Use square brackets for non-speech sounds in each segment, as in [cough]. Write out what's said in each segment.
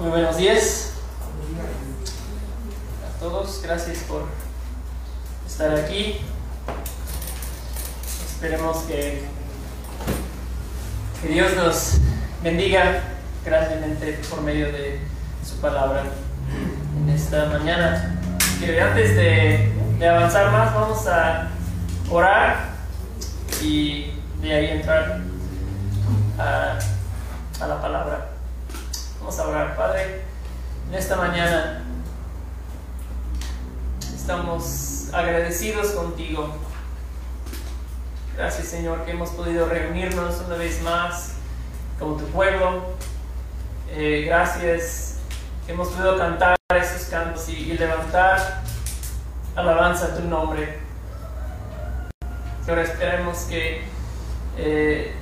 Muy buenos días a todos. Gracias por estar aquí. Esperemos que, que Dios nos bendiga grandemente por medio de su palabra en esta mañana. Que antes de, de avanzar más, vamos a orar y de ahí entrar a, a la palabra. Vamos a orar, Padre. En esta mañana estamos agradecidos contigo. Gracias, Señor, que hemos podido reunirnos una vez más como tu pueblo. Eh, gracias que hemos podido cantar esos cantos y, levantar alabanza a tu nombre. Señor, esperemos que eh,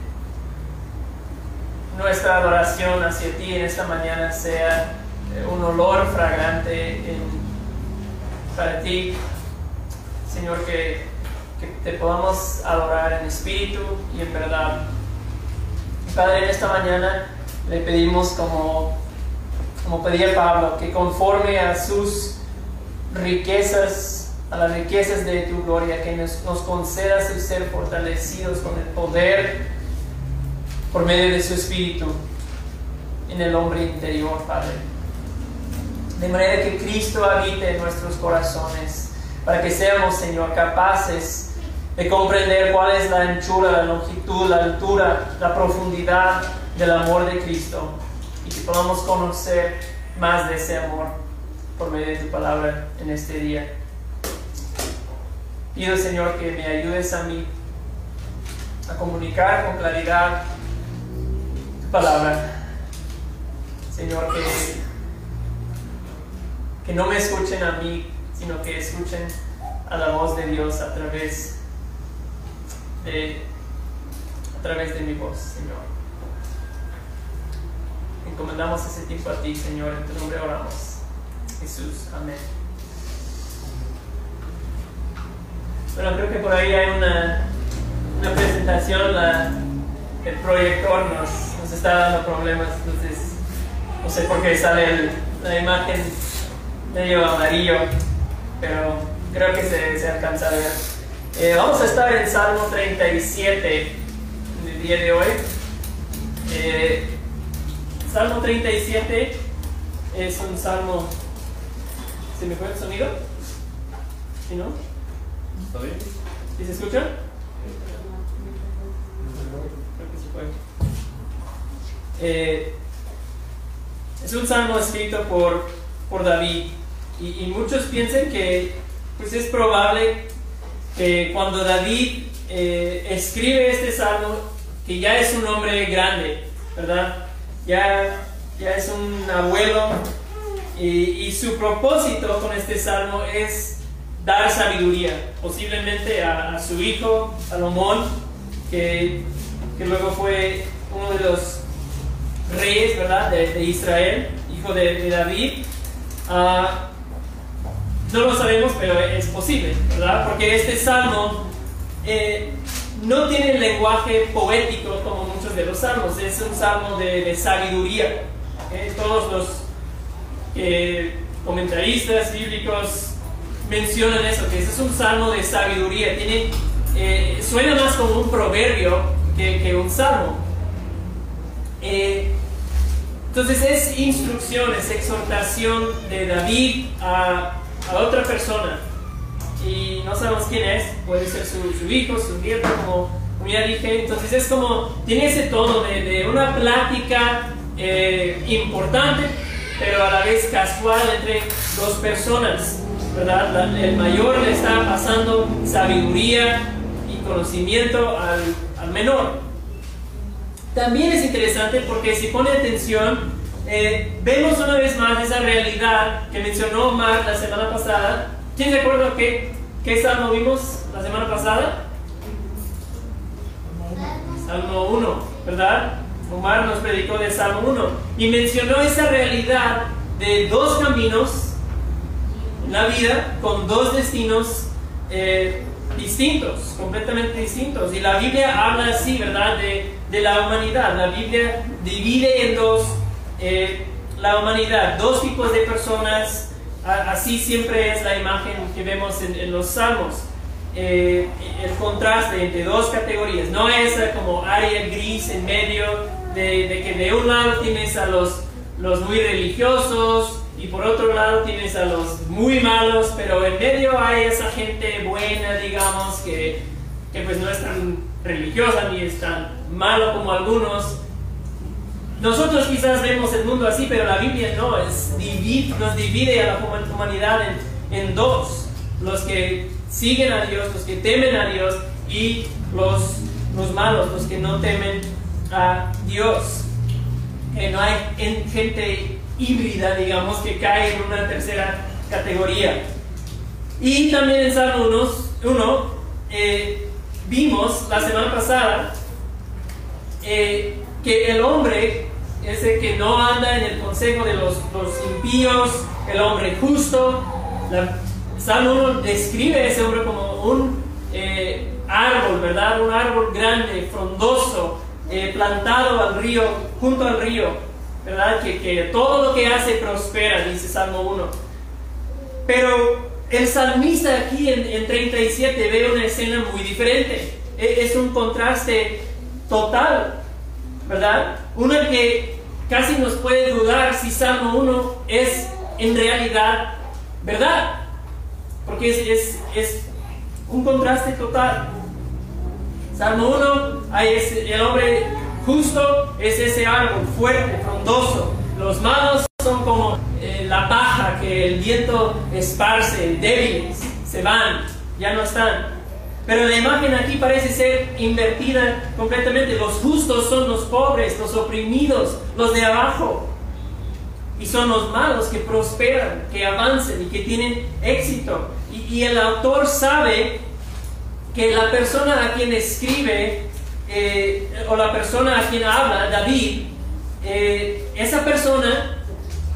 nuestra adoración hacia ti en esta mañana sea eh, un olor fragrante en- para ti. Señor, que, que te podamos adorar en espíritu y en verdad. Padre, en esta mañana le pedimos como, como pedía Pablo, que conforme a sus riquezas, a las riquezas de tu gloria, que nos, nos concedas el ser fortalecidos con el poder por medio de su espíritu en el hombre interior, Padre. De manera que Cristo habite en nuestros corazones, para que seamos, Señor, capaces de comprender cuál es la anchura, la longitud, la altura, la profundidad del amor de Cristo y que podamos conocer más de ese amor por medio de tu palabra en este día. Pido, Señor, que me ayudes a mí a comunicar con claridad palabra. Señor, que, que no me escuchen a mí, sino que escuchen a la voz de Dios a través de, a través de mi voz, Señor. Encomendamos ese tiempo a ti, Señor, en tu nombre oramos. Jesús, amén. Bueno, creo que por ahí hay una, una presentación, la- el proyector nos, nos está dando problemas, entonces no sé por qué sale el- la imagen medio amarillo, pero creo que se, se alcanza a ver. Eh, vamos a estar en Salmo 37 en el día de hoy. Eh, salmo 37 es un salmo... ¿Se me fue el sonido? ¿Sí, no? ¿Está bien? ¿Sí se escucha? Creo que sí fue. Eh, es un salmo escrito por, por David y, muchos piensan que pues es probable que cuando David eh, escribe este salmo, que ya es un hombre grande, ¿verdad? Ya, ya es un abuelo y, y su propósito con este salmo es dar sabiduría, posiblemente a, a su hijo Salomón, que, que luego fue uno de los reyes ¿verdad? De, Israel, hijo de, David. Ah, no lo sabemos, pero es posible, ¿verdad? Porque este salmo eh, no tiene el lenguaje poético como muchos de los salmos, es un salmo de, sabiduría. ¿ok? Todos los eh, comentaristas bíblicos mencionan eso, que es un salmo de sabiduría, tiene, eh, suena más como un proverbio que, un salmo. Eh, entonces es instrucción, es exhortación de David a, a otra persona. Y no sabemos quién es, puede ser su, su hijo, su nieto, como, ya dije. Entonces es como, tiene ese tono de, de una plática eh, importante, pero a la vez casual entre dos personas. ¿verdad? La- el mayor le está pasando sabiduría y conocimiento al, al menor. También es interesante porque si pone atención, eh, vemos una vez más esa realidad que mencionó Omar la semana pasada. ¿Quién se acuerda qué, qué salmo vimos la semana pasada? Salmo 1, ¿verdad? Omar nos predicó del Salmo 1 y mencionó esa realidad de dos caminos en la vida con dos destinos eh, distintos, completamente distintos. Y la Biblia habla así, ¿verdad? De, de la humanidad. La Biblia divide en dos eh, la humanidad, dos tipos de personas, así siempre es la imagen que vemos en, los salmos. Eh, el contraste entre dos categorías, no es como área gris en medio de, de, que de un lado tienes a los, los muy religiosos y por otro lado tienes a los muy malos, pero en medio hay esa gente buena, digamos, que, que pues no es tan religiosa ni es tan malo como algunos. Nosotros quizás vemos el mundo así, pero la Biblia no, es nos divide a la humanidad en, en, dos. Los que siguen a Dios, los que temen a Dios y los, los malos, los que no temen a Dios. Que no hay gente híbrida, digamos, que cae en una tercera categoría. Y también en Salmo 1 eh, vimos la semana pasada eh, que el hombre ese que no anda en el consejo de los, impíos, el hombre justo. La, Salmo 1 describe a ese hombre como un eh, árbol, ¿verdad? Un árbol grande, frondoso, eh, plantado al río, junto al río, ¿verdad? Que, todo lo que hace prospera, dice Salmo 1. Pero el salmista aquí en, en 37 ve una escena muy diferente. E, es un contraste total, ¿verdad? Una que casi nos puede dudar si Salmo 1 es en realidad verdad, porque es, es, un contraste total. Salmo 1, hay el hombre justo es ese árbol fuerte, frondoso. Los malos son como eh, la paja que el viento esparce, débiles, se van, ya no están. Pero la imagen aquí parece ser invertida completamente. Los justos son los pobres, los oprimidos, los de abajo. Y son los malos que prosperan, que avancen y que tienen éxito. Y, el autor sabe que la persona a quien escribe, eh, o la persona a quien habla, David, eh, esa persona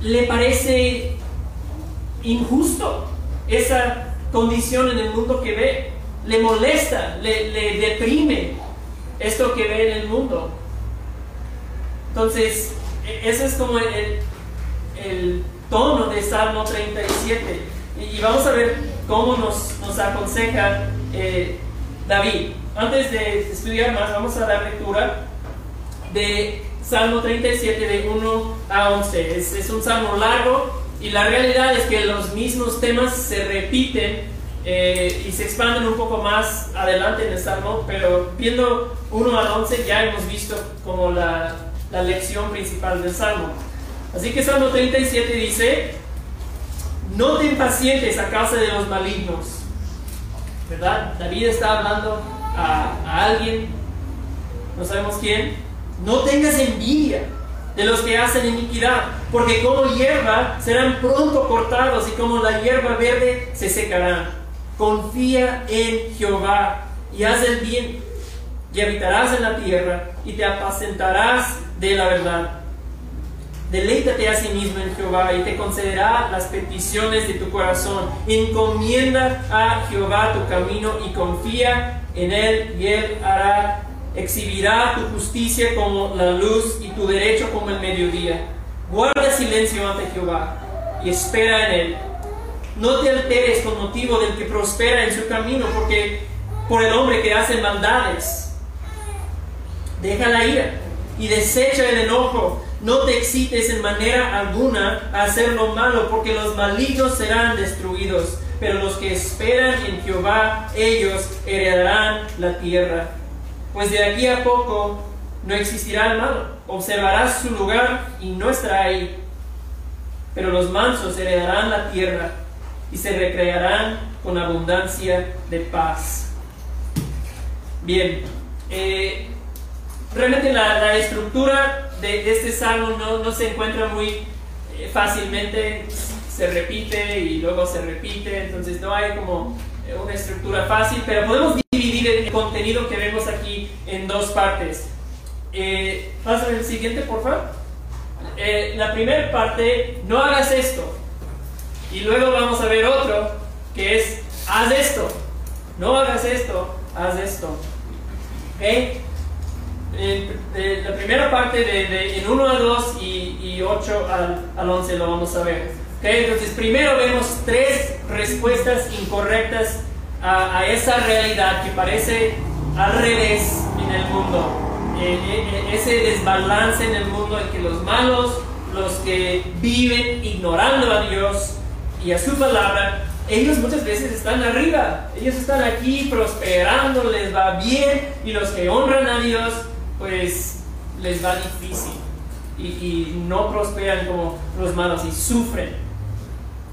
le parece injusto esa condición en el mundo que ve le molesta, le, deprime esto que ve en el mundo. Entonces, e, ese es como el, el tono de Salmo 37. Y, vamos a ver cómo nos, nos aconseja eh, David. Antes de estudiar más, vamos a dar lectura de Salmo 37 de 1 a 11. Es, un salmo largo y la realidad es que los mismos temas se repiten eh, y se expanden un poco más adelante en el Salmo, pero viendo 1 al 11 ya hemos visto como la, la lección principal del Salmo. Así que Salmo 37 dice, no te impacientes a causa de los malignos. ¿Verdad? David está hablando a alguien, no sabemos quién. No tengas envidia de los que hacen iniquidad, porque como hierba serán pronto cortados y como la hierba verde se secarán. Confía en Jehová y haz el bien, y habitarás en la tierra y te apacentarás de la verdad. Deleítate a sí mismo en Jehová y te concederá las peticiones de tu corazón. Encomienda a Jehová tu camino y confía en él y él hará, exhibirá tu justicia como la luz y tu derecho como el mediodía. Guarda silencio ante Jehová y espera en él no te alteres con motivo del que prospera en su camino, porque por el hombre que hace maldades. Deja la ira y desecha el enojo. No te excites en manera alguna a hacer lo malo, porque los malignos serán destruidos. Pero los que esperan en Jehová, ellos heredarán la tierra. Pues de aquí a poco no existirá el malo. Observarás su lugar y no estará ahí. Pero los mansos heredarán la tierra y se recrearán con abundancia de paz. Bien, eh, realmente la, estructura de, este salmo no, se encuentra muy eh, fácilmente, se repite y luego se repite, entonces no hay como una estructura fácil, pero podemos dividir el contenido que vemos aquí en dos partes. Eh, el siguiente, por favor. la primera parte, no hagas esto. Y luego vamos a ver otro que es, haz esto. No hagas esto, haz esto. ¿Ok? la primera parte de, en 1 a 2 y, 8 al, 11 lo vamos a ver. Entonces, primero vemos tres respuestas incorrectas a, esa realidad que parece al revés en el mundo. Eh, eh, eh, ese desbalance en el mundo en que los malos, los que viven ignorando a Dios y a su palabra, ellos muchas veces están arriba, ellos están aquí prosperando, les va bien, y los que honran a Dios, pues les va difícil y, no prosperan como los malos y sufren.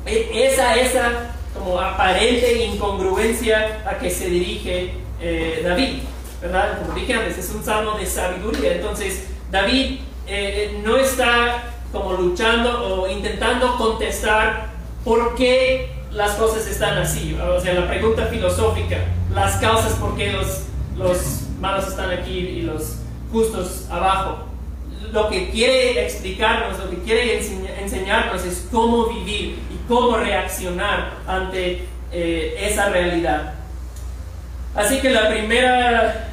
E, esa, esa como aparente incongruencia a que se dirige eh, David, ¿verdad? Como dije antes, es un salmo de sabiduría. Entonces, David eh, no está como luchando o intentando contestar por qué las cosas están así. O sea, la pregunta filosófica, las causas por qué los, los malos están aquí y los justos abajo. Lo que quiere explicarnos, lo que quiere enseñarnos es cómo vivir y cómo reaccionar ante eh, esa realidad. Así que la primera,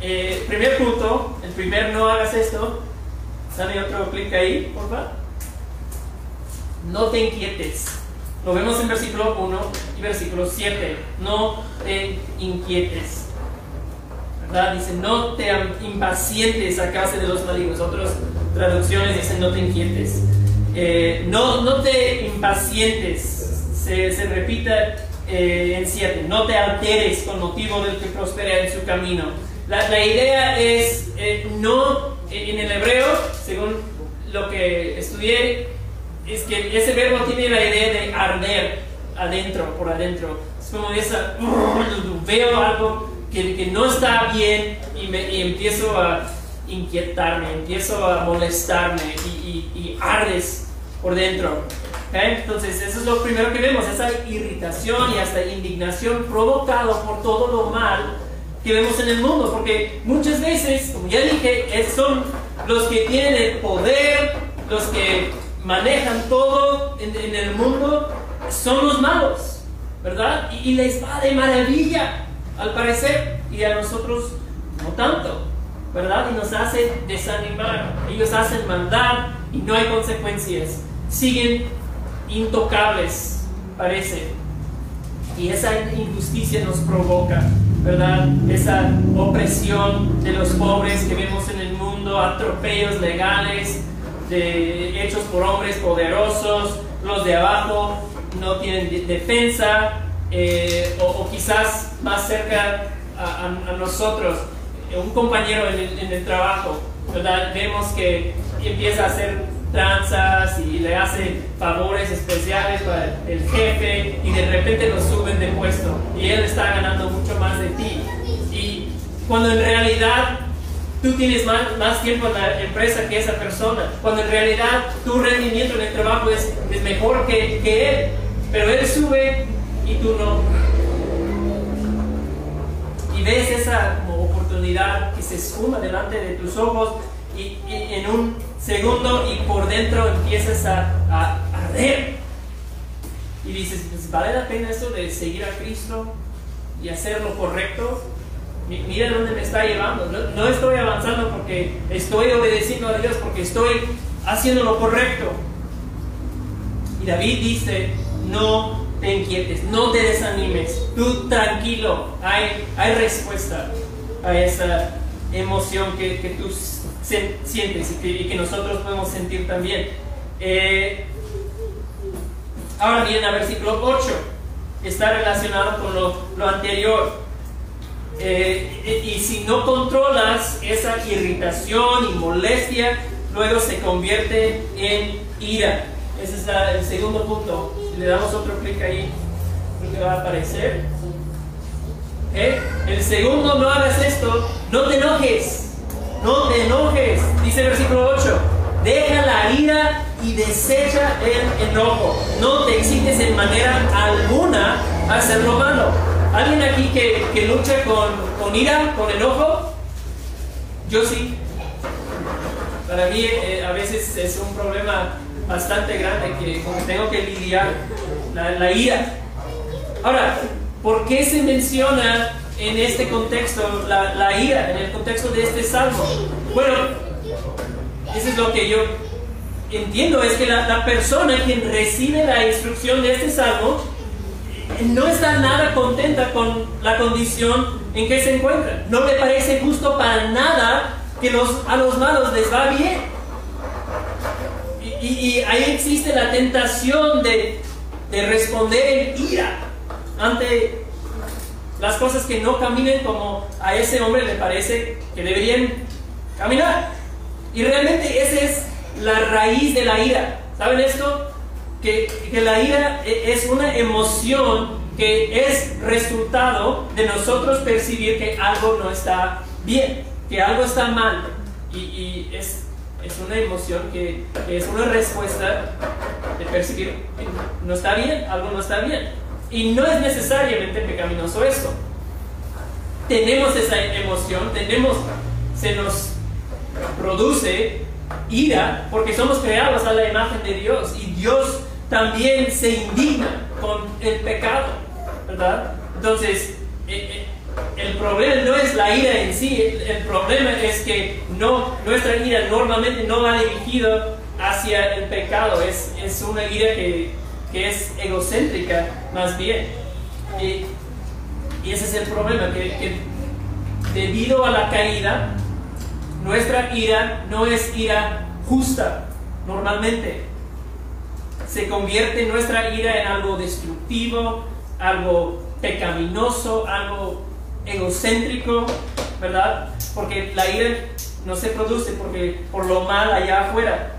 eh, primer punto, el primer no hagas esto, dame otro clic ahí, por favor. No te inquietes. Lo vemos en versículo 1 y versículo 7. No te inquietes. Dice, no te impacientes a causa de los malignos. Otras traducciones dicen, no te inquietes. Eh, no, no te impacientes. Se, se repita eh, en 7. No te alteres con motivo del que prospera en su camino. La, la idea es, eh, no, en el hebreo, según lo que estudié, es que ese verbo tiene la idea de arder adentro, por adentro. Es como esa, [laughs] veo algo que, no está bien y, me, empiezo a inquietarme, empiezo a molestarme y, ardes por dentro. Entonces, eso es lo primero que vemos, esa irritación y hasta indignación provocado por todo lo mal que vemos en el mundo, porque muchas veces, como ya dije, son los que tienen el poder, los que manejan todo en, el mundo, son los malos, ¿verdad? y les va de maravilla al parecer, y a nosotros no tanto, ¿verdad? Y nos hace desanimar. Ellos hacen maldad y no hay consecuencias. Siguen intocables, parece. Y esa injusticia nos provoca, ¿verdad? Esa opresión de los pobres que vemos en el mundo, atropellos legales hechos por hombres poderosos, los de abajo no tienen defensa, eh, o, quizás más cerca a, nosotros, un compañero en el, trabajo, ¿verdad? Vemos que empieza a hacer tranzas y le hace favores especiales para el jefe y de repente lo suben de puesto y él está ganando mucho más de ti. Y cuando en realidad tú tienes más, más tiempo en la empresa que esa persona, cuando en realidad tu rendimiento en el trabajo es, es mejor que, que él, pero él sube y tú no. Y ves esa oportunidad que se esfuma delante de tus ojos y, en un segundo y por dentro empiezas a, arder. Y dices, pues, ¿vale la pena eso de seguir a Cristo y hacer lo correcto? Mira dónde me está llevando. No, no, estoy avanzando porque estoy obedeciendo a Dios, porque estoy haciendo lo correcto. Y David dice, no te inquietes, no te desanimes, tú tranquilo, hay, hay respuesta a esa emoción que, que tú sientes y que, nosotros podemos sentir también. Eh, ahora bien, a versículo 8 está relacionado con lo, lo anterior. Eh, y si no controlas esa irritación y molestia, luego se convierte en ira. Ese es el segundo punto le damos otro clic ahí, creo que va a aparecer. ¿Eh? El segundo, no hagas esto, no te enojes, no te enojes, dice el versículo 8. Deja la ira y desecha el enojo. No te excites en manera alguna a malo. ¿Alguien aquí que, que lucha con, con, ira, con enojo? Yo sí. Para mí eh, a veces es un problema bastante grande que tengo que lidiar, la, ira. Ahora, ¿por qué se menciona en este contexto la, la ira, en el contexto de este salmo? Bueno, eso es lo que yo entiendo, es que la, la persona quien recibe la instrucción de este salmo no está nada contenta con la condición en que se encuentra. No le parece justo para nada que los, a los malos les va bien. Y, y ahí existe la tentación de, de responder en ira ante las cosas que no caminen como a ese hombre le parece que deberían caminar. Y realmente esa es la raíz de la ira. ¿Saben esto? Que, que, la ira e, es una emoción que es resultado de nosotros percibir que algo no está bien, que algo está mal. Y, es, es, una emoción que, que, es una respuesta de percibir que no está bien, algo no está bien. Y no es necesariamente pecaminoso esto. Tenemos esa emoción, tenemos, se nos produce ira porque somos creados a la imagen de Dios y Dios también se indigna con el pecado, ¿verdad? Entonces, eh, eh, el problema no es la ira en sí, el, el, problema es que no, nuestra ira normalmente no va dirigida hacia el pecado, es, es una ira que, es egocéntrica más bien. Y, y ese es el problema, que, que debido a la caída, nuestra ira no es ira justa normalmente. Se convierte nuestra ira en algo destructivo, algo pecaminoso, algo egocéntrico, ¿verdad? Porque la ira no se produce porque por lo mal allá afuera.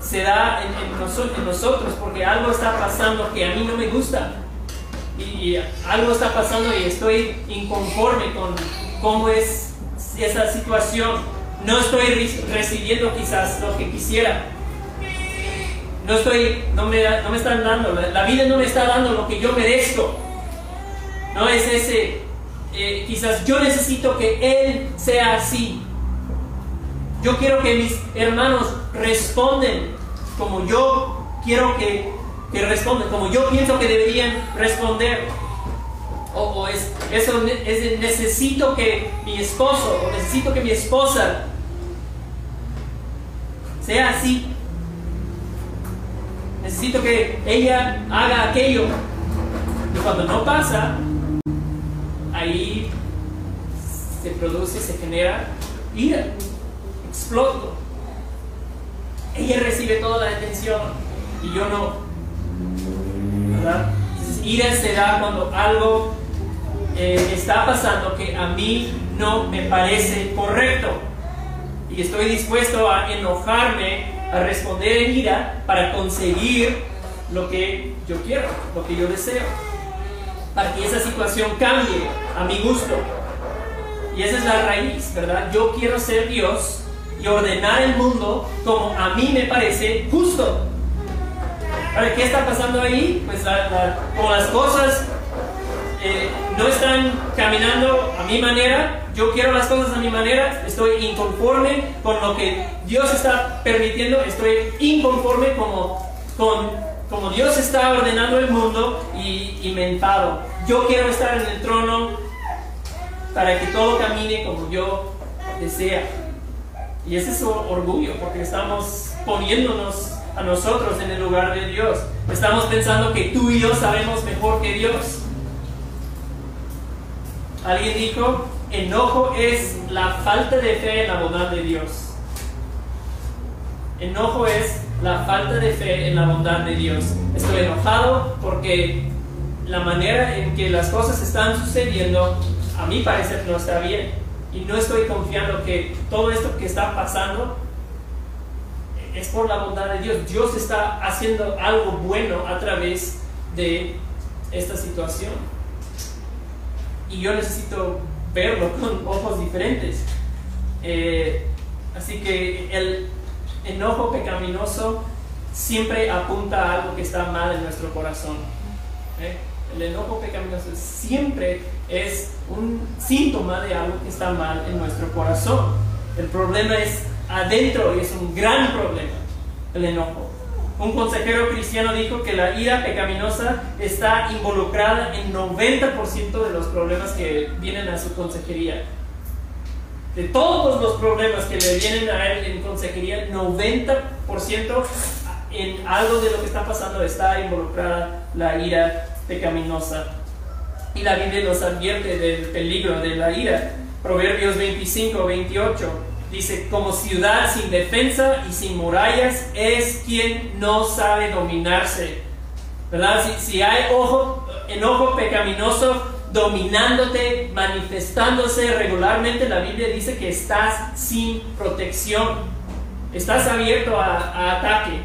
Se da en, en, en nosotros porque algo está pasando que a mí no me gusta. Y, y algo está pasando y estoy inconforme con cómo es esa situación. No estoy recibiendo quizás lo que quisiera. No estoy, no me, no me están dando, la vida no me está dando lo que yo merezco. No es ese, eh, quizás yo necesito que Él sea así. Yo quiero que mis hermanos responden como yo quiero que, que respondan, como yo pienso que deberían responder o, es, eso es, necesito que mi esposo o necesito que mi esposa sea así. Necesito que ella haga aquello. Y cuando no pasa, ahí se produce, se genera ira. Exploto. Ella recibe toda la atención y yo no. ¿Verdad? Entonces, ira se da cuando algo eh, está pasando que a mí no me parece correcto. Y estoy dispuesto a enojarme, a responder en ira para conseguir lo que yo quiero, lo que yo deseo. Para que esa situación cambie a mi gusto. Y esa es la raíz, ¿verdad? Yo quiero ser Dios y ordenar el mundo como a mí me parece justo. Ahora, ¿qué está pasando ahí? Pues como las cosas eh, no están caminando a mi manera, yo quiero las cosas a mi manera, estoy inconforme con lo que Dios está permitiendo, estoy inconforme como, con, como Dios está ordenando el mundo y, y me. Yo quiero estar en el trono para que todo camine como yo desea. Y ese es orgullo, porque estamos poniéndonos a nosotros en el lugar de Dios. Estamos pensando que tú y yo sabemos mejor que Dios. Alguien dijo, enojo es la falta de fe en la bondad de Dios. Enojo es la falta de fe en la bondad de Dios. Estoy enojado porque la manera en que las cosas están sucediendo, a mi parecer, no está bien. Y no estoy confiando que todo esto que está pasando es por la bondad de Dios. Dios está haciendo algo bueno a través de esta situación y yo necesito verlo [laughs] con ojos diferentes. Eh, así que el enojo pecaminoso siempre apunta a algo que está mal en nuestro corazón. ¿eh? El enojo pecaminoso siempre es un síntoma de algo que está mal en nuestro corazón. El problema es adentro y es un gran problema, el enojo. un consejero cristiano dijo que la ira pecaminosa está involucrada en 90% de los problemas que vienen a su consejería. De todos los problemas que le vienen a él en consejería, 90% en algo de lo que está pasando está involucrada la ira pecaminosa. Y la Biblia nos advierte del peligro de la ira. Proverbios 25, 28 dice, como ciudad sin defensa y sin murallas es quien no sabe dominarse. ¿Verdad? Si, hay ojo, enojo pecaminoso dominándote, manifestándose regularmente, la Biblia dice que estás sin protección. Estás abierto a, ataque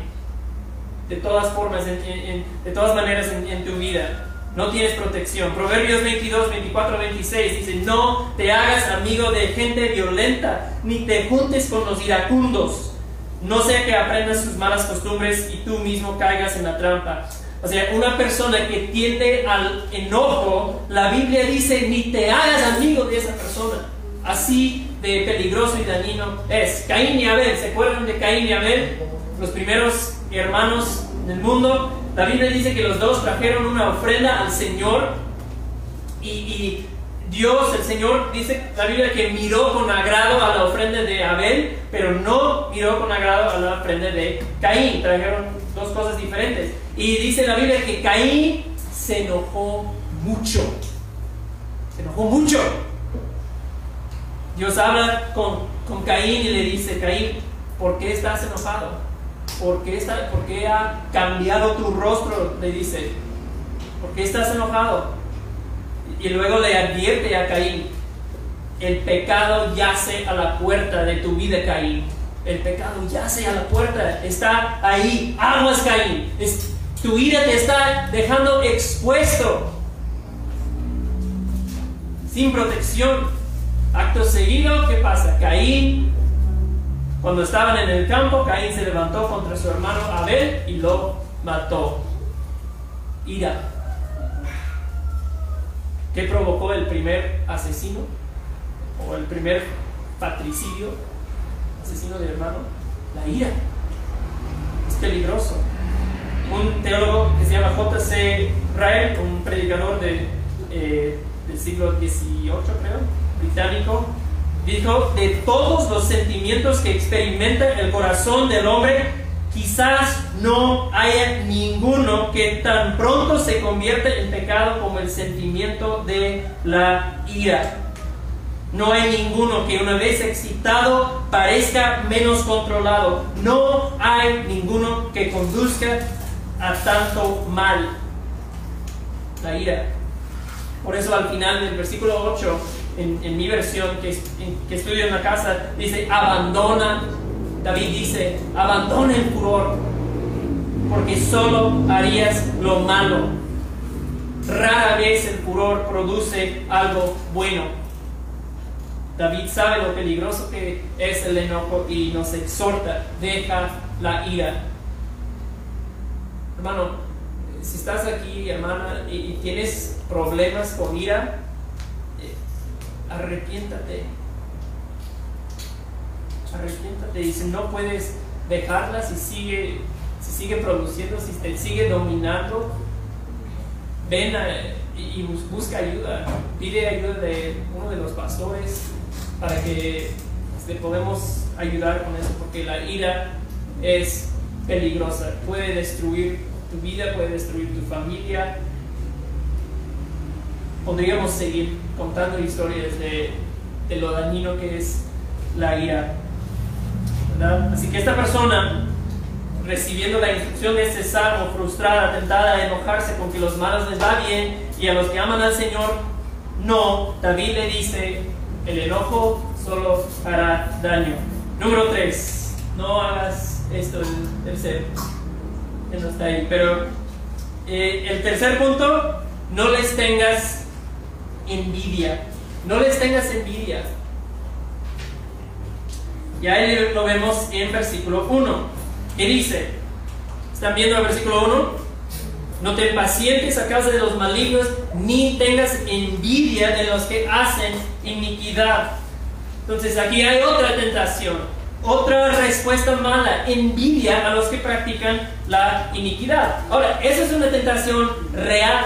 de todas formas, de todas maneras en tu vida no tienes protección. Proverbios 22, 24, 26 dice, no te hagas amigo de gente violenta, ni te juntes con los iracundos, no sea que aprendas sus malas costumbres y tú mismo caigas en la trampa. O sea, una persona que tiende al enojo, la Biblia dice, ni te hagas amigo de esa persona. Así de peligroso y dañino es. Caín y Abel, ¿se acuerdan de Caín y Abel? Los primeros hermanos del mundo la Biblia dice que los dos trajeron una ofrenda al Señor y, Dios, el Señor, dice la Biblia que miró con agrado a la ofrenda de Abel, pero no miró con agrado a la ofrenda de Caín. Trajeron dos cosas diferentes. Y dice la Biblia que Caín se enojó mucho. Se enojó mucho. Dios habla con, con Caín y le dice, Caín, ¿por qué estás enojado? ¿Por qué, está, ¿por qué ha cambiado tu rostro? Le dice, ¿por qué estás enojado? Y luego le advierte a Caín, el pecado yace a la puerta de tu vida, Caín. El pecado yace a la puerta, está ahí. Aguas, Caín. tu ira te está dejando expuesto, sin protección. Acto seguido, ¿qué pasa? Caín cuando estaban en el campo, Caín se levantó contra su hermano Abel y lo mató. Ira. ¿Qué provocó el primer asesino? ¿O el primer patricidio? Asesino de hermano. La ira. Es peligroso. Un teólogo que se llama J.C. Ryle, un predicador eh, del siglo XVIII, creo, británico, dijo, de todos los sentimientos que experimenta el corazón del hombre, quizás no haya ninguno que tan pronto se convierte en pecado como el sentimiento de la ira. No hay ninguno que una vez excitado parezca menos controlado. No hay ninguno que conduzca a tanto mal. La ira. Por eso al final del versículo 8 en, mi versión que, que estudio en la casa, dice, abandona, David dice, abandona el furor, porque solo harías lo malo. Rara vez el furor produce algo bueno. David sabe lo peligroso que es el enojo y nos exhorta, deja la ira. Hermano, si estás aquí, hermana, y tienes problemas con ira, arrepiéntate. Arrepiéntate. Dice, no puedes dejarla si sigue, si sigue produciendo, si te sigue dominando. Ven y, busca ayuda. Pide ayuda de uno de los pastores para que este, podemos ayudar con eso, porque la ira es peligrosa. Puede destruir tu vida, puede destruir tu familia. Podríamos seguir contando historias de, de lo dañino que es la ira. Así que esta persona, recibiendo la instrucción de este salmo, frustrada, tentada a enojarse con que los malos les va bien y a los que aman al Señor, no, David le dice, el enojo solo hará daño. Número 3, no hagas esto, el tercero, que no está ahí, pero eh, el tercer punto, no les tengas envidia. No les tengas envidia. Y ahí lo vemos en versículo 1. Que dice, ¿están viendo el versículo 1? No te pacientes a causa de los malignos, ni tengas envidia de los que hacen iniquidad. Entonces aquí hay otra tentación. otra respuesta mala, envidia a los que practican la iniquidad. Ahora, esa es una tentación real,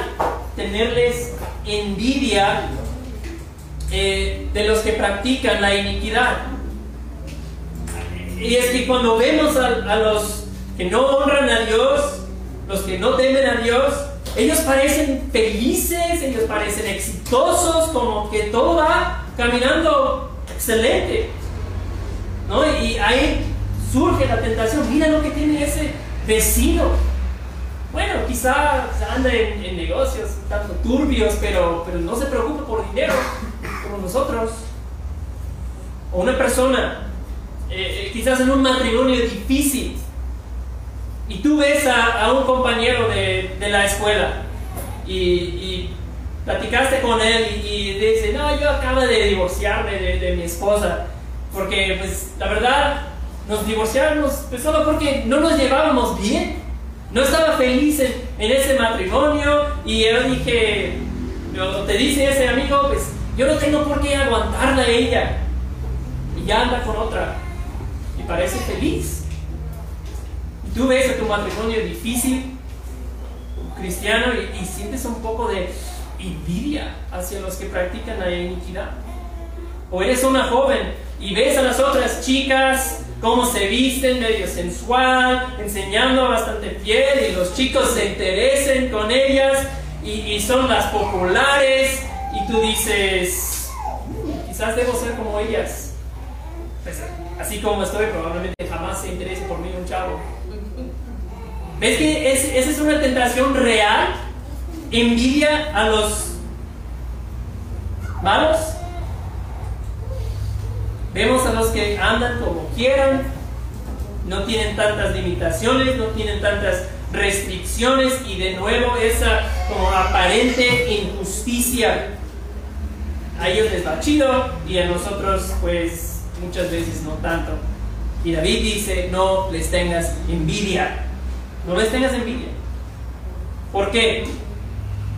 tenerles envidia eh, de los que practican la iniquidad. Y es que cuando vemos a, a los que no honran a Dios, los que no temen a Dios, ellos parecen felices, ellos parecen exitosos, como que todo va caminando excelente. ¿no? Y ahí surge la tentación, mira lo que tiene ese vecino. Bueno, quizá anda en, negocios tanto turbios, pero, pero no se preocupa por dinero, como nosotros. O una persona, eh, eh, quizás en un matrimonio difícil, y tú ves a, un compañero de, la escuela y, platicaste con él y, dice, no, yo acabo de divorciarme de, de mi esposa porque, pues, la verdad, nos divorciamos pues, solo porque no nos llevábamos bien. No estaba feliz en, ese matrimonio y yo dije, te dice ese amigo, pues yo no tengo por qué aguantarla a ella. Y ya anda con otra. Y parece feliz. Tú ves a tu matrimonio difícil, cristiano, y, y sientes un poco de envidia hacia los que practican la iniquidad. O eres una joven y ves a las otras chicas cómo se visten, medio sensual, enseñando bastante piel y los chicos se interesen con ellas y, son las populares y tú dices, quizás debo ser como ellas. Pues, así como estoy, probablemente jamás se interese por mí un chavo. ¿Ves que esa es una tentación real? Envidia a los malos Vemos a los que andan como quieran, no tienen tantas limitaciones, no tienen tantas restricciones y de nuevo esa como aparente injusticia. A ellos les va chido y a nosotros pues muchas veces no tanto. Y David dice, no les tengas envidia. No les tengas envidia. ¿Por qué?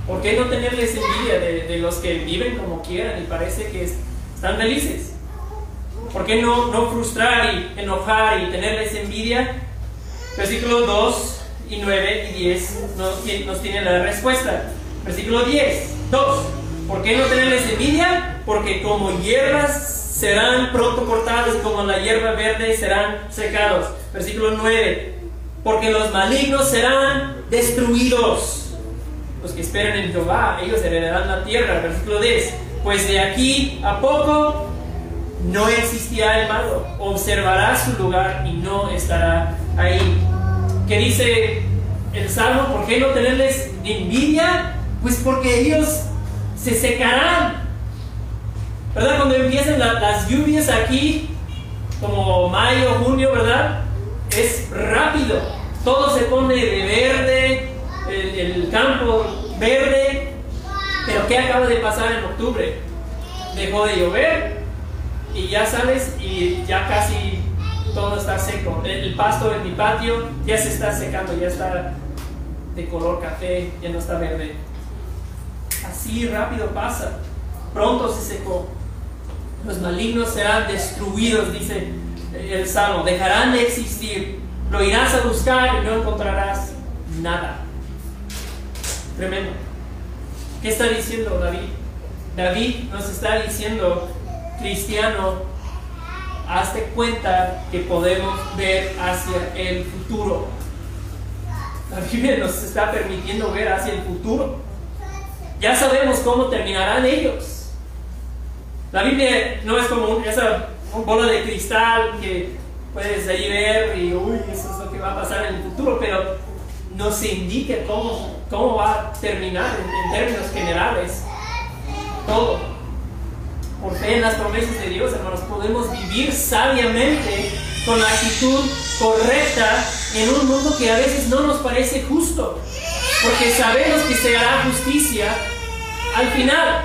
¿Por qué no tenerles envidia de, de los que viven como quieran y parece que están felices? ¿Por qué no, no frustrar y enojar y tenerles envidia? Versículos 2 y 9 y 10 nos, nos tiene la respuesta. Versículo 10, 2. ¿Por qué no tenerles envidia? Porque como hierbas serán pronto cortadas y como la hierba verde serán secados. Versículo 9. Porque los malignos serán destruidos. Los que esperan en Jehová, ellos heredarán la tierra. Versículo 10. Pues de aquí a poco no existirá el malo, observará su lugar y no estará ahí. ¿Qué dice el Salmo? ¿Por qué no tenerles envidia? Pues porque ellos se secarán. ¿Verdad? Cuando empiezan las lluvias aquí, como mayo, junio, ¿verdad? Es rápido. Todo se pone de verde, el, el campo verde. Pero ¿qué acaba de pasar en octubre? Dejó de llover, y ya sales y ya casi todo está seco. El pasto en mi patio ya se está secando, ya está de color café, ya no está verde. Así rápido pasa. Pronto se secó. Los malignos serán destruidos, dice el Salmo. Dejarán de existir. Lo irás a buscar y no encontrarás nada. Tremendo. ¿Qué está diciendo David? David nos está diciendo cristiano, hazte cuenta que podemos ver hacia el futuro. La Biblia nos está permitiendo ver hacia el futuro. Ya sabemos cómo terminarán ellos. La Biblia no es como esa bola de cristal que puedes ahí ver y uy, eso es lo que va a pasar en el futuro, pero nos indica cómo, cómo va a terminar en términos generales todo por fe en las promesas de Dios, hermanos, podemos vivir sabiamente con la actitud correcta en un mundo que a veces no nos parece justo, porque sabemos que se hará justicia al final.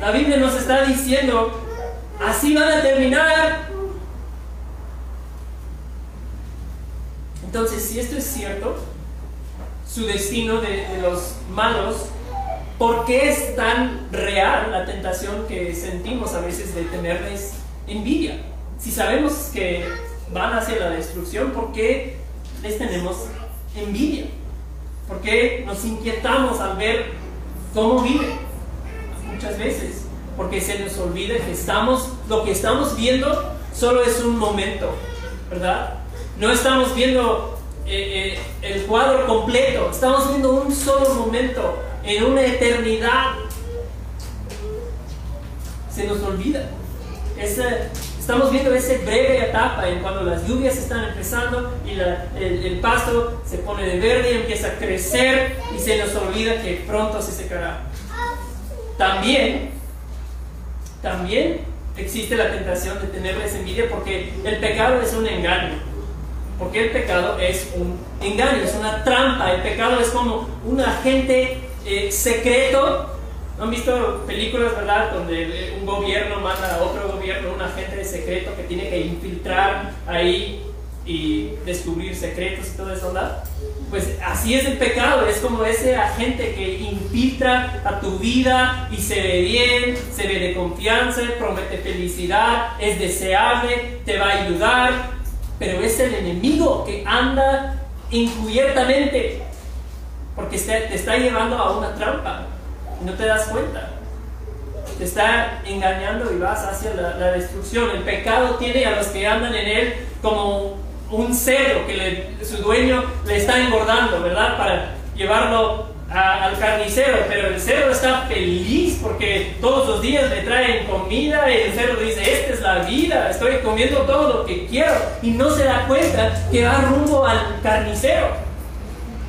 La Biblia nos está diciendo, así van a terminar. Entonces, si esto es cierto, su destino de, de los malos ¿Por qué es tan real la tentación que sentimos a veces de tenerles envidia? Si sabemos que van hacia la destrucción porque les tenemos envidia, porque nos inquietamos al ver cómo viven muchas veces, porque se nos olvida que estamos, lo que estamos viendo solo es un momento, ¿verdad? No estamos viendo eh, eh, el cuadro completo, estamos viendo un solo momento en una eternidad. Se nos olvida. estamos viendo esa breve etapa en cuando las lluvias están empezando y el, el, pasto se pone de verde y empieza a crecer y se nos olvida que pronto se secará. También, también existe la tentación de tenerles envidia porque el pecado es un engaño. Porque el pecado es un engaño, es una trampa. El pecado es como un agente eh, secreto. ¿No han visto películas, verdad, donde un gobierno manda a otro gobierno, un agente secreto que tiene que infiltrar ahí y descubrir secretos y todo eso, ¿verdad? Pues así es el pecado, es como ese agente que infiltra a tu vida y se ve bien, se ve de confianza, promete felicidad, es deseable, te va a ayudar, pero es el enemigo que anda encubiertamente porque te está llevando a una trampa no te das cuenta. Te está engañando y vas hacia la, la destrucción. El pecado tiene a los que andan en él como un cerdo que su dueño le está engordando, ¿verdad? Para llevarlo al carnicero, pero el cerdo está feliz porque todos los días le traen comida y el cerdo dice, esta es la vida, estoy comiendo todo lo que quiero y no se da cuenta que va rumbo al carnicero.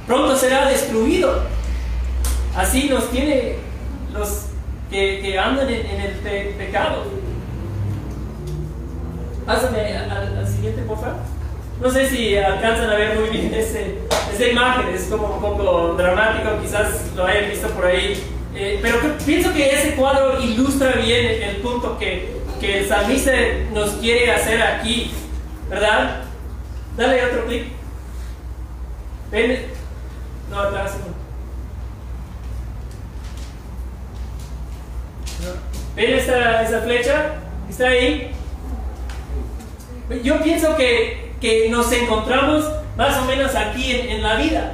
Pronto será destruido. Así nos tiene los que, andan en, el pecado. Pásame al, siguiente, por favor. No sé si alcanzan a ver muy bien ese, esa imagen, es como un poco dramático, quizás lo hayan visto por ahí. Eh, pero pienso que ese cuadro ilustra bien el, punto que, que el salmista nos quiere hacer aquí, ¿verdad? Dale otro clic. Ven, no, atrás. ¿Ven esa, esa flecha? ¿Está ahí? Yo pienso que que nos encontramos más o menos aquí en, la vida,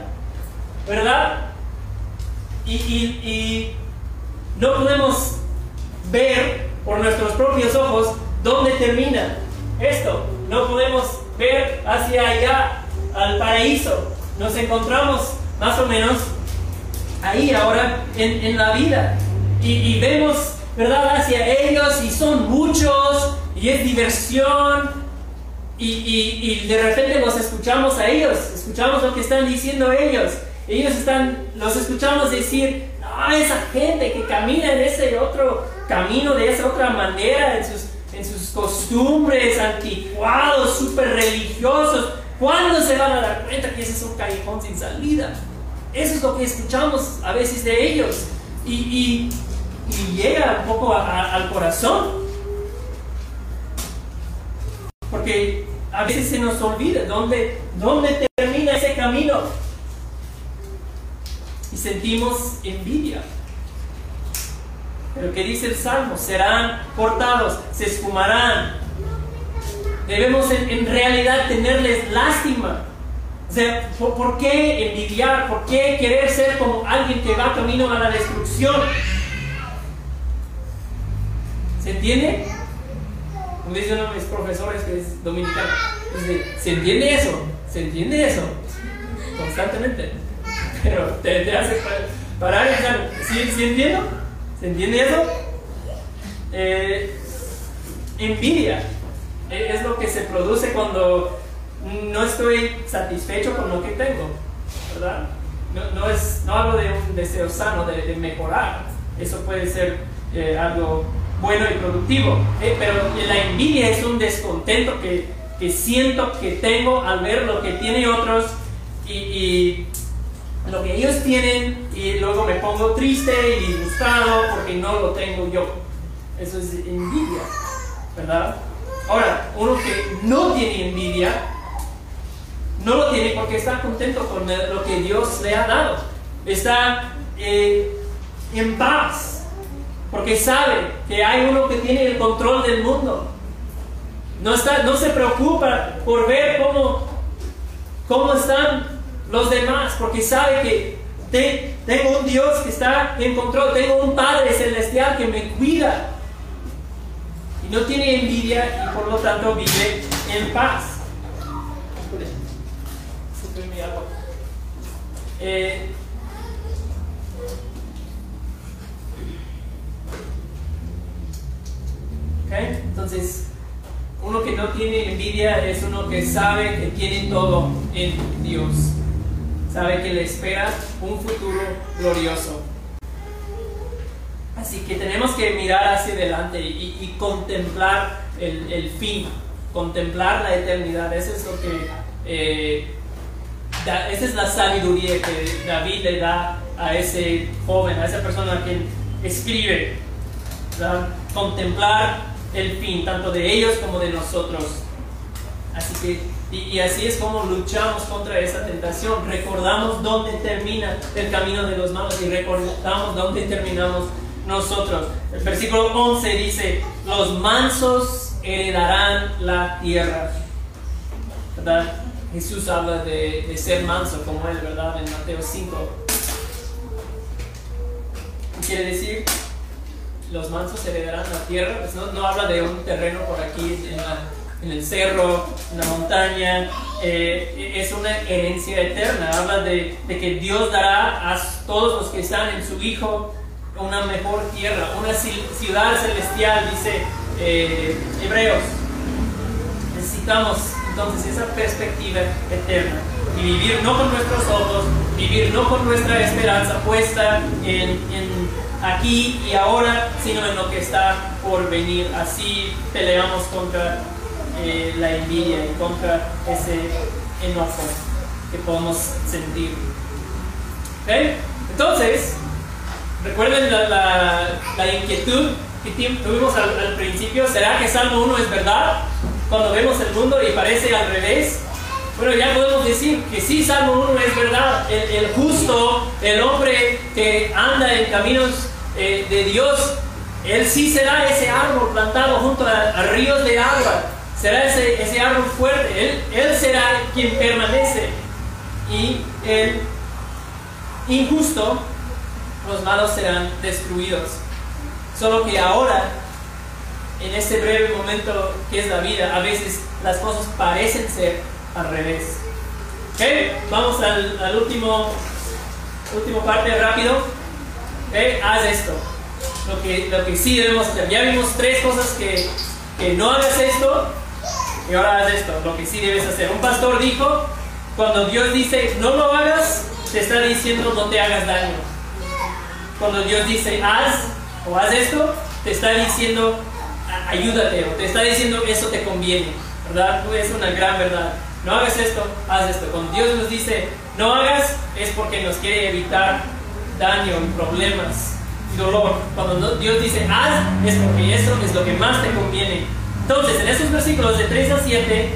¿verdad? Y, no podemos ver por nuestros propios ojos dónde termina esto. No podemos ver hacia allá, al paraíso. Nos encontramos más o menos ahí ahora en, la vida. Y, y, vemos, ¿verdad?, hacia ellos y son muchos y es diversión y, de repente los escuchamos a ellos, escuchamos lo que están diciendo ellos. Ellos están, los escuchamos decir, no, esa gente que camina en ese otro camino, de esa otra manera, en sus, en sus costumbres anticuados, súper religiosos, ¿cuándo se van a dar cuenta que ese es un callejón sin salida? Eso es lo que escuchamos a veces de ellos. Y, llega un poco al corazón. Porque a veces se nos olvida dónde, dónde termina ese camino. Y sentimos envidia. Pero que dice el Salmo, serán cortados, se esfumarán. Debemos en, realidad tenerles lástima. O sea, ¿por, qué envidiar? ¿Por qué querer ser como alguien que va camino a la destrucción? ¿Se entiende? como dice uno de mis profesores que es dominicano, ¿se entiende eso? ¿Se entiende eso? Constantemente. Pero te, hace parar y pensar, ¿sí, ¿sí entiendo? ¿Se entiende eso? Eh, envidia es lo que se produce cuando no estoy satisfecho con lo que tengo, ¿verdad? No, no, es, no hablo de un deseo sano de, mejorar, eso puede ser eh, algo bueno y productivo. Eh, pero la envidia es un descontento que, que, siento que tengo al ver lo que tienen otros y, lo que ellos tienen y luego me pongo triste y disgustado porque no lo tengo yo. Eso es envidia, ¿verdad? Ahora, uno que no tiene envidia, no lo tiene porque está contento con lo que Dios le ha dado. Está eh, en paz porque sabe que hay uno que tiene el control del mundo. No, está, no se preocupa por ver cómo, cómo están los demás, porque sabe que tengo un Dios que está en control, tengo un Padre celestial que me cuida. No tiene envidia y por lo tanto vive en paz. Entonces, uno que no tiene envidia es uno que sabe que tiene todo en Dios. Sabe que le espera un futuro glorioso. Así que tenemos que mirar hacia adelante y, contemplar el, fin, contemplar la eternidad. Eso es lo que, eh, esa es la sabiduría que David le da a ese joven, a esa persona que escribe. Contemplar el fin, tanto de ellos como de nosotros. Así que, y, así es como luchamos contra esa tentación. Recordamos dónde termina el camino de los malos y recordamos dónde terminamos nosotros. El versículo 11 dice, los mansos heredarán la tierra. Jesús habla de, de ser manso como él, ¿verdad? En Mateo 5. ¿Qué quiere decir? los mansos heredarán la tierra, pues no, habla de un terreno por aquí en, el cerro, en la montaña, eh, es una herencia eterna, habla de, que Dios dará a todos los que están en su Hijo una mejor tierra, una ciudad celestial, dice eh, Hebreos. Necesitamos entonces esa perspectiva eterna y vivir no con nuestros ojos, vivir no con nuestra esperanza puesta en aquí y ahora, sino en lo que está por venir. Así peleamos contra eh, la envidia y contra ese enojo que podemos sentir. Entonces, recuerden la, inquietud que tuvimos al, principio. ¿Será que Salmo 1 es verdad? Cuando vemos el mundo y parece al revés. Bueno, ya podemos decir que sí, Salmo 1 es verdad. El, el, justo, el hombre que anda en caminos eh, de Dios, Él sí será ese árbol plantado junto a, ríos de agua, será ese, ese árbol fuerte, él, él será quien permanece. Y el injusto, los malos serán destruidos. Solo que ahora, en este breve momento que es la vida, a veces las cosas parecen ser al revés. Vamos al, último, último parte rápido haz esto. Lo que, lo que sí debemos hacer. Ya vimos tres cosas que, que no hagas esto y ahora haz esto. Lo que sí debes hacer. Un pastor dijo, cuando Dios dice no lo hagas, te está diciendo no te hagas daño. Cuando Dios dice haz o haz esto, te está diciendo ayúdate o te está diciendo eso te conviene. ¿Verdad? Es una gran verdad. No hagas esto, haz esto. Cuando Dios nos dice no hagas, es porque nos quiere evitar daño problemas dolor. Cuando Dios dice haz, es porque eso es lo que más te conviene. Entonces, en esos versículos de 3 a 7,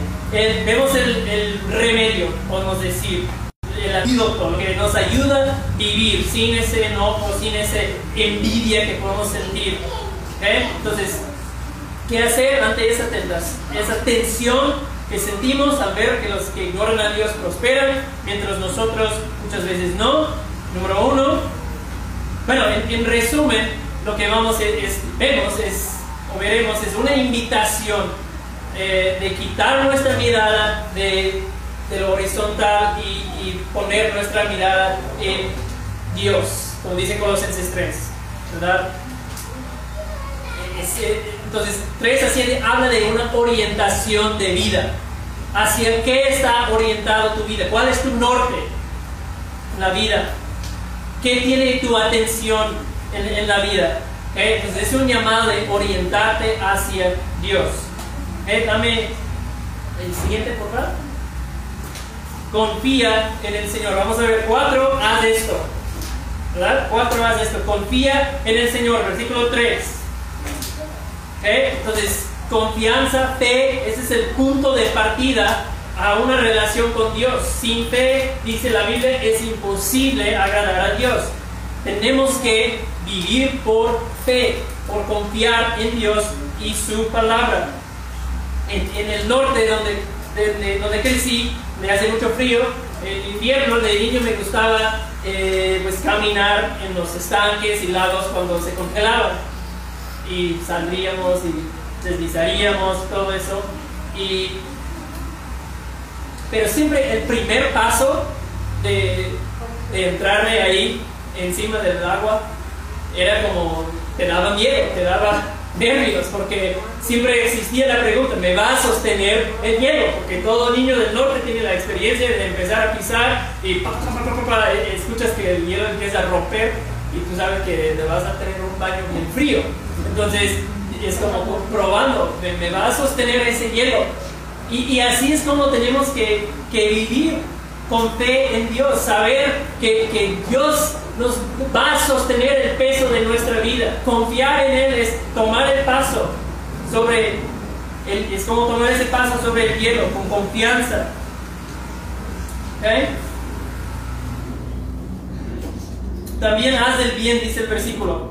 vemos el, remedio, podemos decir, el antídoto, lo que nos ayuda a vivir sin ese enojo, sin esa envidia que podemos sentir. Entonces, ¿qué hacer ante esa, esa tensión que sentimos al ver que los que ignoran a Dios prosperan, mientras nosotros muchas veces no? Número uno, bueno, en, resumen, lo que vamos es, vemos es, o veremos es una invitación eh, de quitar nuestra mirada de, lo horizontal y, poner nuestra mirada en Dios, como dice Colosenses 3, ¿verdad? Eh, entonces, 3 a 7 habla de una orientación de vida. ¿Hacia qué está orientado tu vida? ¿Cuál es tu norte la vida? ¿Qué tiene tu atención en, la vida? Pues es un llamado de orientarte hacia Dios. Dame el siguiente, por favor. Confía en el Señor. Vamos a ver cuatro, haz esto. ¿Verdad? Cuatro, haz esto. Confía en el Señor. Versículo 3. Entonces, confianza, fe, ese es el punto de partida a una relación con Dios. Sin fe, dice la Biblia, es imposible agradar a Dios. Tenemos que vivir por fe, por confiar en Dios y su palabra. en, el norte donde, donde crecí, me hace mucho frío. En invierno de niño me gustaba eh, pues caminar en los estanques y lagos cuando se congelaban. Y saldríamos y deslizaríamos, todo eso. Y, pero siempre el primer paso de, de entrarme ahí encima del agua era como, te daba miedo, te daba nervios, porque siempre existía la pregunta, ¿me va a sostener el hielo? Porque todo niño del norte tiene la experiencia de empezar a pisar y escuchas que el hielo empieza a romper y tú sabes que te vas a tener un baño bien frío. Entonces es como probando, ¿me, va a sostener ese hielo? Y, y así es como tenemos que, que vivir con fe en Dios, saber que, que, Dios nos va a sostener el peso de nuestra vida. Confiar en Él es tomar el paso sobre, el, es como tomar ese paso sobre el hielo, con confianza. También haz el bien, dice el versículo.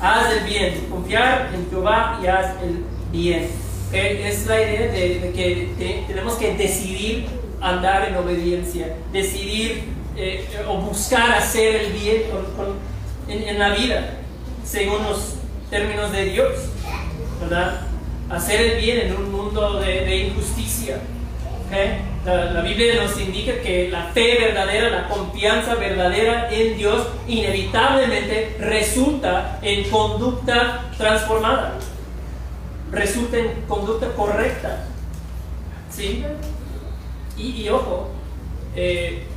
Haz el bien, confiar en Jehová y haz el bien. Es la idea de, que tenemos que decidir andar en obediencia, decidir eh, o buscar hacer el bien en, la vida, según los términos de Dios, ¿verdad? Hacer el bien en un mundo de, injusticia. La, Biblia nos indica que la fe verdadera, la confianza verdadera en Dios, inevitablemente resulta en conducta transformada, resulta en conducta correcta. ¿Sí? Y, ojo, eh,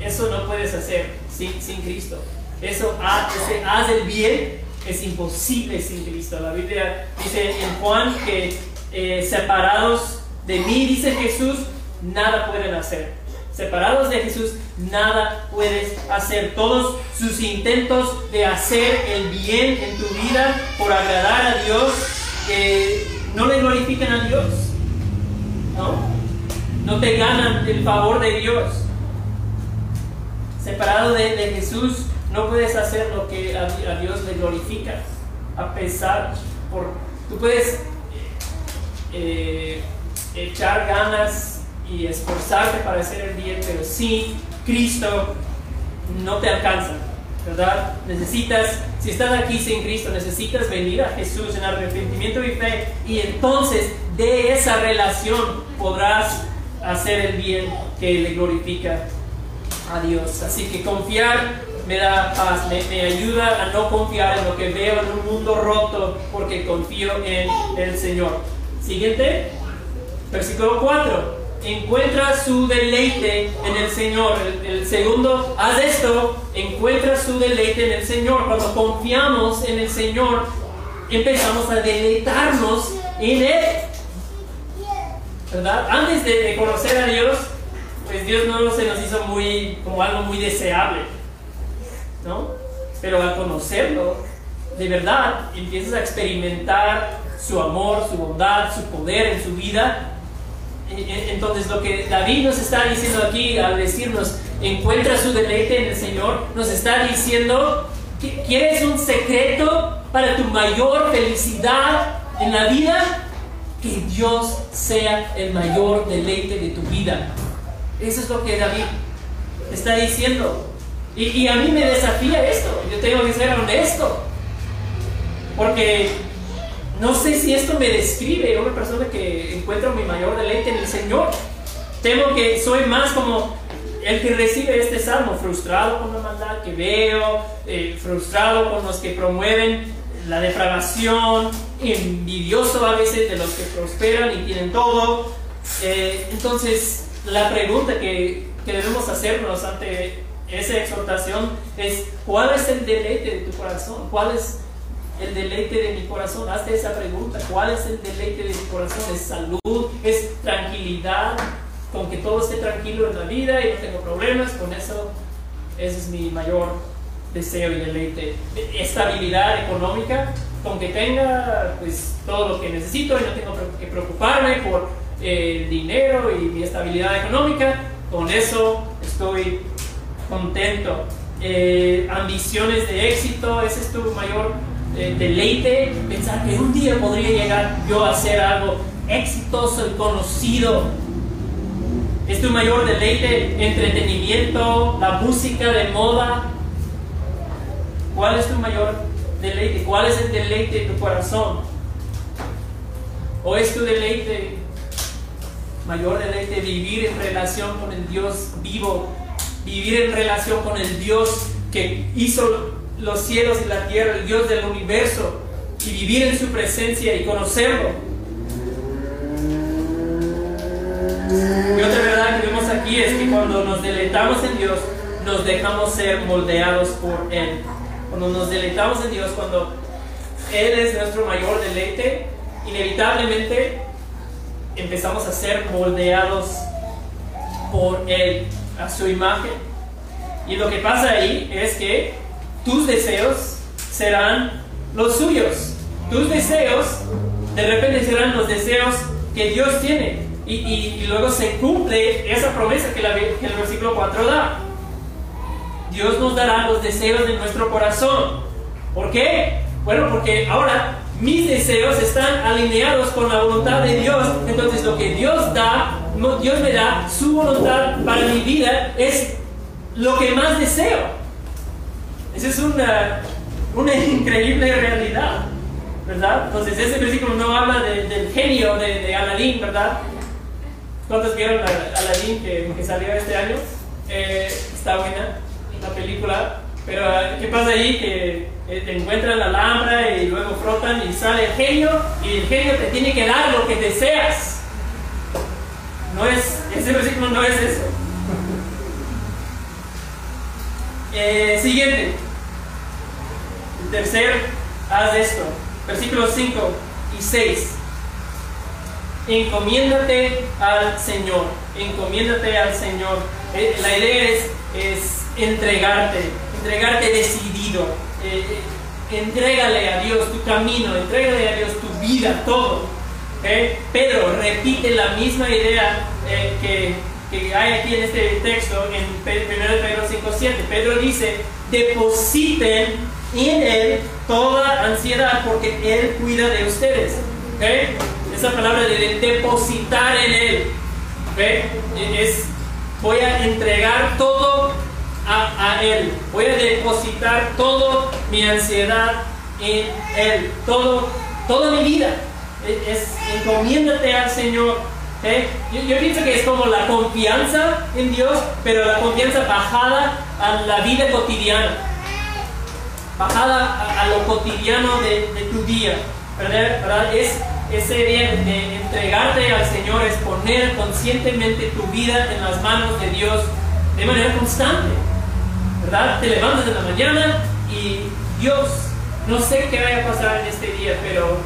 eso no puedes hacer sin, Cristo. Eso, ese haz el bien es imposible sin Cristo. La Biblia dice en Juan que eh, separados de mí, dice Jesús, nada pueden hacer. Separados de Jesús, nada puedes hacer. Todos sus intentos de hacer el bien en tu vida por agradar a Dios, eh, no le glorifican a Dios. ¿No? no te ganan el favor de Dios. Separado de, Jesús, no puedes hacer lo que a, Dios le glorifica, a pesar por... Tú puedes eh, echar ganas y esforzarte para hacer el bien, pero si Cristo no te alcanza, ¿verdad? Necesitas, si estás aquí sin Cristo, necesitas venir a Jesús en arrepentimiento y fe, y entonces de esa relación podrás hacer el bien que le glorifica a Dios. Así que confiar me da paz, me, ayuda a no confiar en lo que veo en un mundo roto porque confío en el Señor. Siguiente, versículo 4. Encuentra su deleite en el Señor. El, el, segundo, haz esto, encuentra su deleite en el Señor. Cuando confiamos en el Señor, empezamos a deleitarnos en Él. Antes de, conocer a Dios, pues Dios no se nos hizo muy, como algo muy deseable, ¿no? Pero al conocerlo, de verdad, empiezas a experimentar su amor, su bondad, su poder en su vida. Entonces lo que David nos está diciendo aquí al decirnos, encuentra su deleite en el Señor, nos está diciendo, ¿quieres un secreto para tu mayor felicidad en la vida? que Dios sea el mayor deleite de tu vida. Eso es lo que David está diciendo. Y, a mí me desafía esto. Yo tengo que ser honesto. Porque no sé si esto me describe una persona que encuentra mi mayor deleite en el Señor. Temo que soy más como el que recibe este salmo, frustrado con la maldad que veo, eh, frustrado con los que promueven la depravación, envidioso a veces de los que prosperan y tienen todo. Eh, entonces, la pregunta que, que, debemos hacernos ante esa exhortación es, ¿cuál es el deleite de tu corazón? ¿Cuál es el deleite de mi corazón? Hazte esa pregunta. ¿Cuál es el deleite de mi corazón? ¿Es salud? ¿Es tranquilidad? Con que todo esté tranquilo en la vida y no tengo problemas, con eso, ese es mi mayor deseo y deleite. Estabilidad económica, con que tenga pues, todo lo que necesito y no tengo que preocuparme por el dinero y mi estabilidad económica, con eso estoy contento. Eh, ambiciones de éxito, ese es tu mayor eh, deleite, pensar que un día podría llegar yo a hacer algo exitoso y conocido? ¿Es tu mayor deleite entretenimiento, la música de moda? ¿Cuál es tu mayor deleite? ¿Cuál es el deleite de tu corazón? ¿O es tu deleite, mayor deleite, vivir en relación con el Dios vivo? Vivir en relación con el Dios que hizo los cielos y la tierra, el Dios del universo, y vivir en su presencia y conocerlo. Y otra verdad que vemos aquí es que cuando nos deleitamos en Dios, nos dejamos ser moldeados por Él. Cuando nos deleitamos en Dios, cuando Él es nuestro mayor deleite, inevitablemente empezamos a ser moldeados por Él, a su imagen. Y lo que pasa ahí es que tus deseos serán los suyos. Tus deseos de repente serán los deseos que Dios tiene. Y, luego se cumple esa promesa que, que el versículo 4 da. Dios nos dará los deseos de nuestro corazón. ¿Por qué? Bueno, porque ahora mis deseos están alineados con la voluntad de Dios. Entonces lo que Dios da, Dios me da, su voluntad para mi vida es lo que más deseo. Esa es una, una [laughs] increíble realidad. ¿verdad? Entonces ese versículo no habla del genio de, de, Aladín, ¿verdad? ¿Cuántos vieron a Aladín que, que, salió este año? Eh, está buena la película, pero ¿qué pasa ahí? Que encuentran la lámpara y luego frotan y sale el genio y el genio te tiene que dar lo que deseas. No es, ese versículo no es eso. [laughs] Eh, siguiente. El tercer, haz esto versículos 5 y 6. Encomiéndate al Señor, encomiéndate al Señor. Eh, la idea es, es entregarte, entregarte decidido. Eh, eh, entrégale a Dios tu camino, entrégale a Dios tu vida, todo. Pedro repite la misma idea que, que, hay aquí en este texto, en 1 Pedro 5.7. Pedro dice, depositen en Él toda ansiedad porque Él cuida de ustedes. Esa palabra de depositar en Él. Es, voy a entregar todo a, Él. Voy a depositar toda mi ansiedad en Él. Todo, toda mi vida. Es, encomiéndate al Señor. Yo, yo, pienso que es como la confianza en Dios, pero la confianza bajada a la vida cotidiana bajada a, lo cotidiano de, tu día, ¿verdad? Es ese día de entregarte al Señor, es poner conscientemente tu vida en las manos de Dios de manera constante, Te levantas en la mañana y Dios, no sé qué vaya a pasar en este día, pero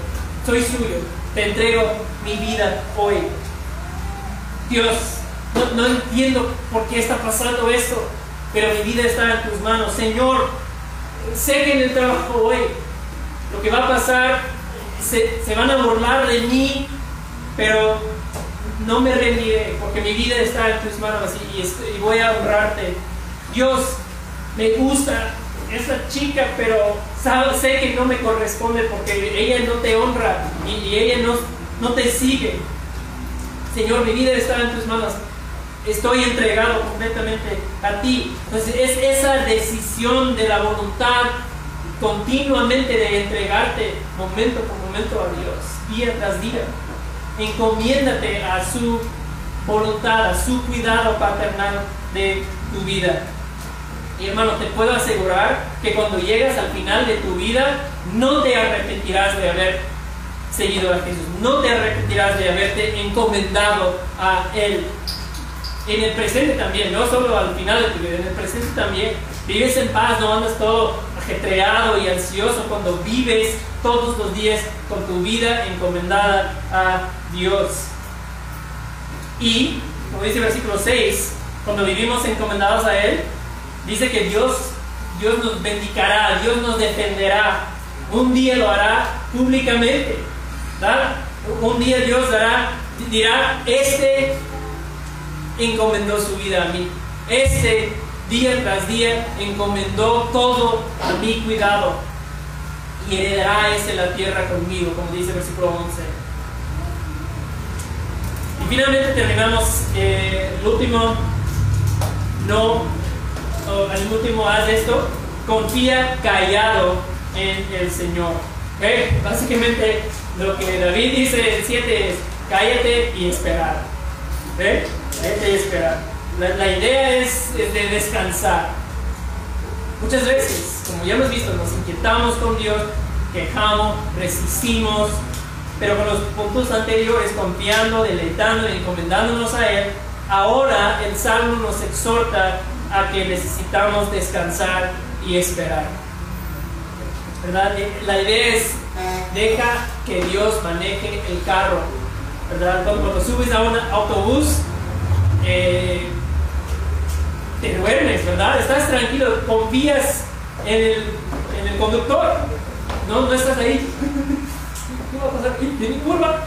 soy suyo, te entrego mi vida hoy. Dios, no, no entiendo por qué está pasando esto, pero mi vida está en tus manos. Señor, sé que en el trabajo hoy lo que va a pasar, se, se van a burlar de mí, pero no me rendiré porque mi vida está en tus manos y, y, voy a honrarte. Dios, me gusta esa chica, pero sé que no me corresponde porque ella no te honra y, ella no, no te sigue. Señor, mi vida está en tus manos estoy entregado completamente a ti. Entonces es esa decisión de la voluntad continuamente de entregarte momento por momento a Dios, día tras día. Encomiéndate a su voluntad, a su cuidado paternal de tu vida. Y hermano, te puedo asegurar que cuando llegas al final de tu vida, no te arrepentirás de haber seguido a Jesús, no te arrepentirás de haberte encomendado a Él en el presente también, no solo al final de tu vida, en el presente también. Vives en paz, no andas todo ajetreado y ansioso cuando vives todos los días con tu vida encomendada a Dios. Y, como dice el versículo 6, cuando vivimos encomendados a Él, dice que Dios, Dios nos bendicará, Dios nos defenderá. Un día lo hará públicamente. ¿verdad? Un día Dios dará, dirá, este encomendó su vida a mí. Ese día tras día encomendó todo a mi cuidado y heredará ese la tierra conmigo, como dice el versículo 11. Y finalmente terminamos eh, el último, no, el último haz esto, confía callado en el Señor. Básicamente lo que David dice en el 7 es cállate y esperar. Cállate y esperar. La, idea es, es de descansar. Muchas veces, como ya hemos visto, nos inquietamos con Dios, quejamos, resistimos, pero con los puntos anteriores, confiando, deleitando y encomendándonos a Él, ahora el Salmo nos exhorta a que necesitamos descansar y esperar. ¿Verdad? Eh, la idea es, deja que Dios maneje el carro. ¿verdad? Cuando, subes a un autobús, eh, te duermes, ¿verdad? Estás tranquilo, confías en el, en el conductor. No, no estás ahí. ¿Qué va a pasar? ¿De mi curva?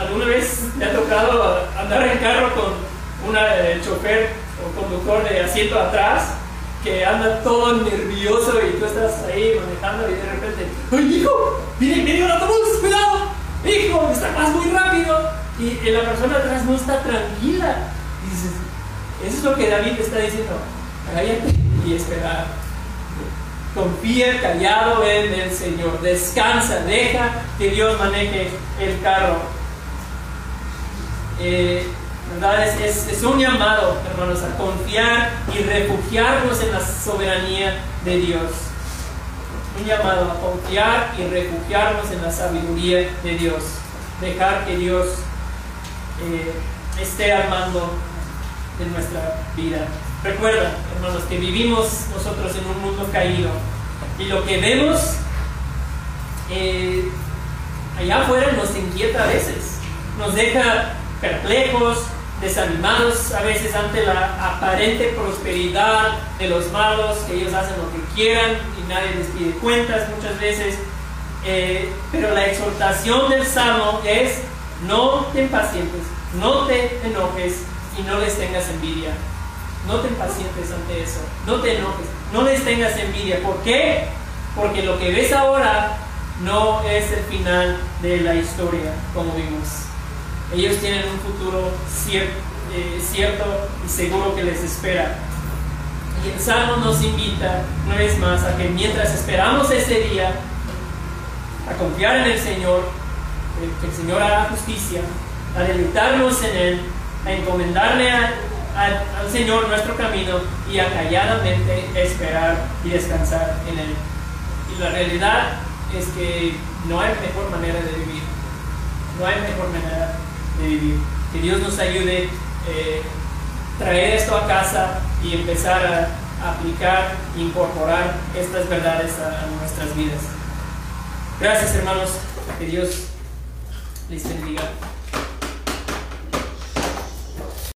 ¿Alguna vez te ha tocado andar en carro con un eh, chofer o conductor de asiento atrás que anda todo nervioso y tú estás ahí manejando y de repente, ¡ay, hijo! ¡Viene, viene un autobús! ¡Cuidado! ¡Hijo! ¡Está más muy rápido! Y, la persona atrás no está tranquila. Y dices, eso es lo que David está diciendo. Cállate y espera. Confía callado en el Señor. Descansa, deja que Dios maneje el carro. Eh, es, un llamado, hermanos, a confiar y refugiarnos en la soberanía de Dios. Un llamado a confiar y refugiarnos en la sabiduría de Dios. Dejar que Dios eh, esté armando de nuestra vida. Recuerda, hermanos, que vivimos nosotros en un mundo caído y lo que vemos eh, allá afuera nos inquieta a veces, nos deja perplejos, desanimados a veces ante la aparente prosperidad de los malos, que ellos hacen lo que quieran y nadie les pide cuentas muchas veces. Eh, pero la exhortación del Salmo es, no te impacientes, no te enojes y no les tengas envidia. No te impacientes ante eso, no te enojes, no les tengas envidia. ¿Por qué? Porque lo que ves ahora no es el final de la historia, como vimos. Ellos tienen un futuro eh, cierto y seguro que les espera. Y el Salmo nos invita, una vez más, a que mientras esperamos ese día, a confiar en el Señor, que el Señor haga justicia, a deleitarnos en Él, a encomendarle al Señor nuestro camino y a calladamente esperar y descansar en Él. Y la realidad es que no hay mejor manera de vivir. No hay mejor manera vivir. Que Dios nos ayude a eh, traer esto a casa y empezar a aplicar, incorporar estas verdades a nuestras vidas. Gracias hermanos, que Dios les bendiga.